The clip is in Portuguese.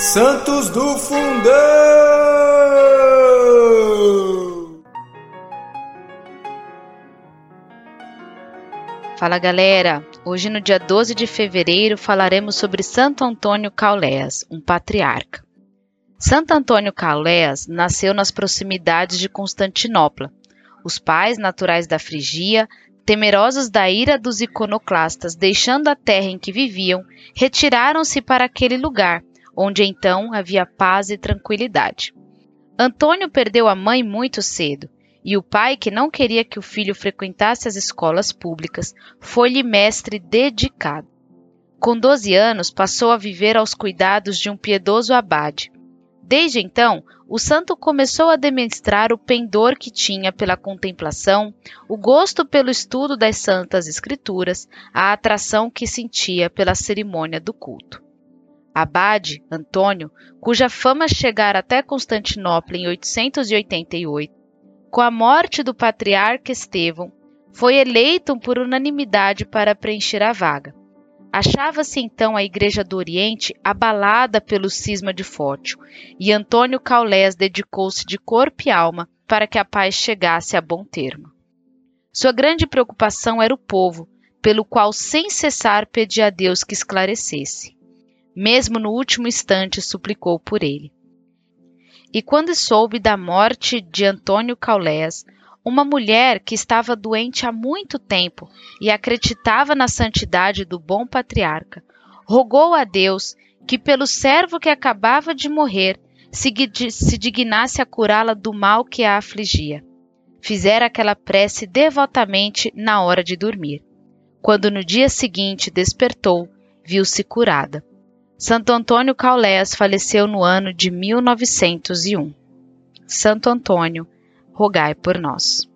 Santos do Fundão! Fala galera! Hoje, no dia 12 de fevereiro, falaremos sobre Santo Antônio Cauléas, um patriarca. Santo Antônio Cauléas nasceu nas proximidades de Constantinopla. Os pais, naturais da Frigia, temerosos da ira dos iconoclastas, deixando a terra em que viviam, retiraram-se para aquele lugar, onde então havia paz e tranquilidade. Antônio perdeu a mãe muito cedo, e o pai, que não queria que o filho frequentasse as escolas públicas, foi-lhe mestre dedicado. Com 12 anos, passou a viver aos cuidados de um piedoso abade. Desde então, o santo começou a demonstrar o pendor que tinha pela contemplação, o gosto pelo estudo das santas escrituras, a atração que sentia pela cerimônia do culto. Abade Antônio, cuja fama chegara até Constantinopla em 888, com a morte do patriarca Estevão, foi eleito por unanimidade para preencher a vaga. Achava-se então a Igreja do Oriente abalada pelo cisma de Fótio, e Antônio Caulés dedicou-se de corpo e alma para que a paz chegasse a bom termo. Sua grande preocupação era o povo, pelo qual sem cessar pedia a Deus que esclarecesse. Mesmo no último instante suplicou por ele. E quando soube da morte de Antônio Caulés, uma mulher que estava doente há muito tempo e acreditava na santidade do bom patriarca, rogou a Deus que, pelo servo que acabava de morrer, se, se dignasse a curá-la do mal que a afligia. Fizera aquela prece devotamente na hora de dormir. Quando no dia seguinte despertou, viu-se curada. Santo Antônio Caulés faleceu no ano de 1901. Santo Antônio, rogai por nós.